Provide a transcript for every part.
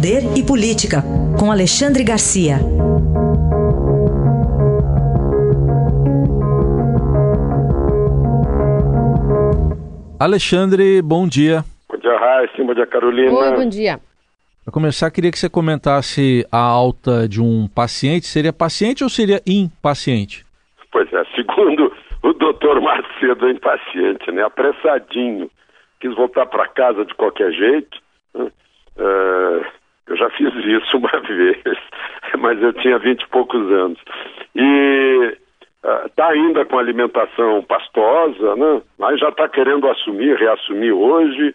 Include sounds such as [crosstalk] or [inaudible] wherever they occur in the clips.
Poder e Política, com Alexandre Garcia. Alexandre, bom dia. Bom dia, Raíssa. Bom dia, Carolina. Oi, bom dia. Para começar, queria que você comentasse a alta de um paciente. Seria paciente ou seria impaciente? Pois é, segundo [laughs] o doutor Macedo, é impaciente, né? Apressadinho. Quis voltar para casa de qualquer jeito. Né? Uh, fiz isso uma vez, mas eu tinha vinte e poucos anos. E está uh, ainda com alimentação pastosa, né? mas já está querendo assumir, reassumir hoje,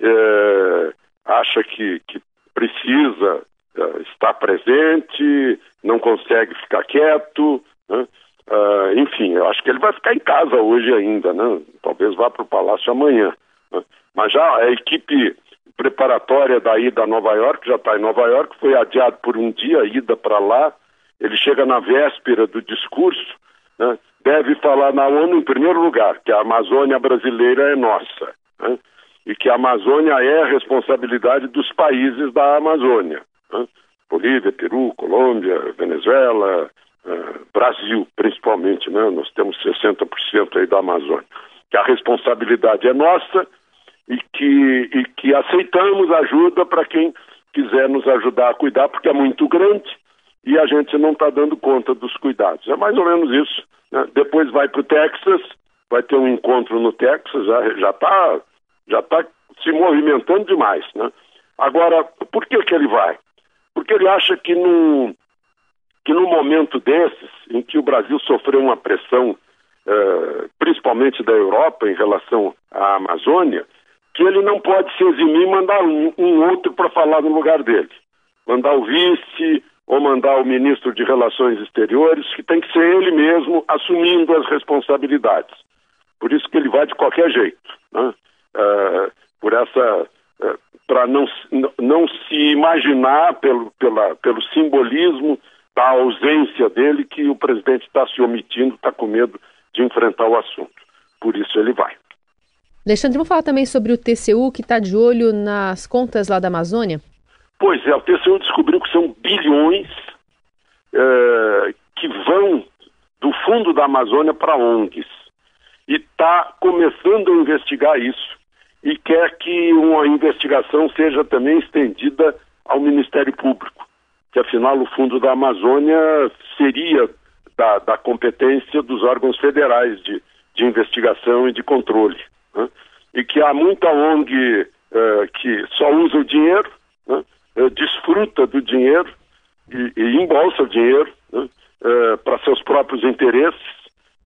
uh, acha que, que precisa uh, estar presente, não consegue ficar quieto, né? enfim, eu acho que ele vai ficar em casa hoje ainda, né? talvez vá para o palácio amanhã. Né? Mas já a equipe preparatória da ida a Nova York, já está em Nova York, foi adiado por um dia a ida para lá. Ele chega na véspera do discurso, né? deve falar na ONU em primeiro lugar, que a Amazônia brasileira é nossa. Né? E que a Amazônia é a responsabilidade dos países da Amazônia. Né? Bolívia, Peru, Colômbia, Venezuela, uh, Brasil, principalmente, né? Nós temos 60% aí da Amazônia. Que a responsabilidade é nossa e que, e que aceitamos ajuda para quem quiser nos ajudar a cuidar, porque é muito grande e a gente não está dando conta dos cuidados. É mais ou menos isso. Né? Depois vai para o Texas, vai ter um encontro no Texas, já está já tá se movimentando demais. Né? Agora, por que, que ele vai? Porque ele acha que num, que num momento desses, em que o Brasil sofreu uma pressão, eh, principalmente da Europa em relação à Amazônia, que ele não pode se eximir e mandar um, um outro para falar no lugar dele. Mandar o vice ou mandar o ministro de Relações Exteriores, que tem que ser ele mesmo assumindo as responsabilidades. Por isso que ele vai de qualquer jeito. Né? Uh, por essa. Uh, para não, não se imaginar pelo, pela, pelo simbolismo da ausência dele que o presidente está se omitindo, está com medo de enfrentar o assunto. Por isso ele vai. Alexandre, vamos falar também sobre o TCU que está de olho nas contas lá da Amazônia? Pois é, o TCU descobriu que são bilhões é, que vão do fundo da Amazônia para ONGs. E está começando a investigar isso. E quer que uma investigação seja também estendida ao Ministério Público, que afinal o fundo da Amazônia seria da, da competência dos órgãos federais de, de investigação e de controle né? e que há muita ONG uh, que só usa o dinheiro, né? uh, desfruta do dinheiro e, e embolsa o dinheiro né? uh, para seus próprios interesses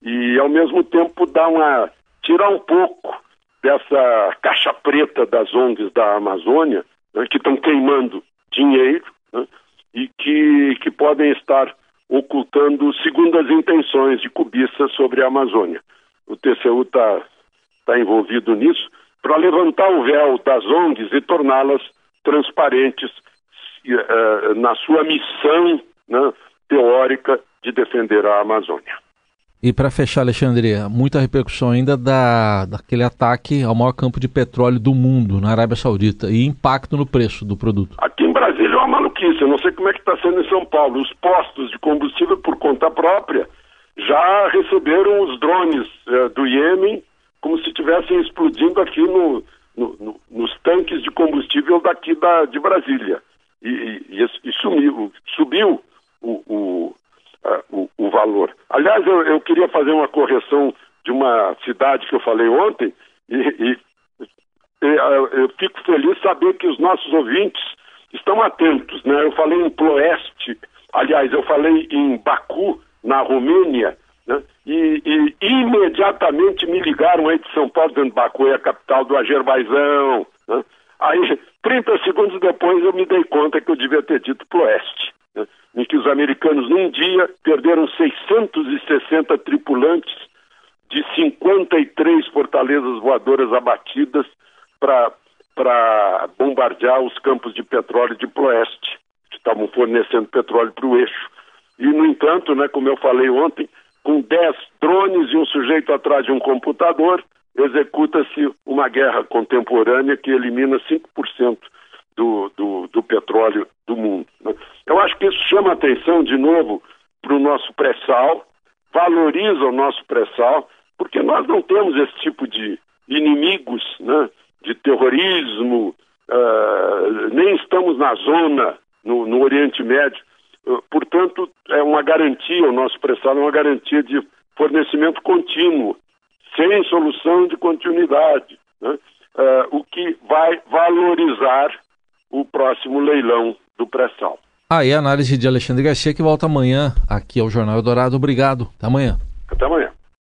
e ao mesmo tempo dá uma tirar um pouco dessa caixa preta das ONGs da Amazônia né? que estão queimando dinheiro né? e que, que podem estar ocultando segundas intenções de cobiça sobre a Amazônia. O TCU está está envolvido nisso, para levantar o véu das ONGs e torná-las transparentes uh, na sua missão né, teórica de defender a Amazônia. E para fechar, Alexandre, muita repercussão ainda da, daquele ataque ao maior campo de petróleo do mundo, na Arábia Saudita, e impacto no preço do produto. Aqui em Brasília é uma maluquice, eu não sei como é que está sendo em São Paulo. Os postos de combustível por conta própria já receberam os drones uh, do Iêmen como se estivessem explodindo aqui no, no, no, nos tanques de combustível daqui da, de Brasília. E, e, e sumiu, subiu o, o, o, o, valor. Aliás, eu, eu, queria fazer uma correção de uma cidade que eu falei ontem, e, e eu fico feliz saber que os nossos ouvintes estão atentos. Né? Eu falei em Ploeste, aliás, eu falei em Baku, na Romênia, né? E, e, imediatamente me ligaram aí de São Paulo, dentro é a capital do Azerbaijan. Né? Aí, 30 segundos depois, eu me dei conta que eu devia ter dito pro oeste, né? em que os americanos, num dia, perderam 660 tripulantes de 53 fortalezas voadoras abatidas para bombardear os campos de petróleo de Ploeste, que estavam fornecendo petróleo para o eixo. E, no entanto, né, como eu falei ontem, com 10 drones e um sujeito atrás de um computador, executa-se uma guerra contemporânea que elimina 5% do, do, do petróleo do mundo. Né? Eu acho que isso chama atenção de novo para o nosso pré-sal, valoriza o nosso pré-sal, porque nós não temos esse tipo de inimigos né, de terrorismo, uh, nem estamos na zona, no, no Oriente Médio. Uh, portanto, é uma garantia, o nosso pré-sal é uma garantia de fornecimento contínuo, sem solução de continuidade, né? uh, o que vai valorizar o próximo leilão do pré-sal. Aí ah, a análise de Alexandre Garcia que volta amanhã aqui ao Jornal Eldorado. Obrigado. Até amanhã.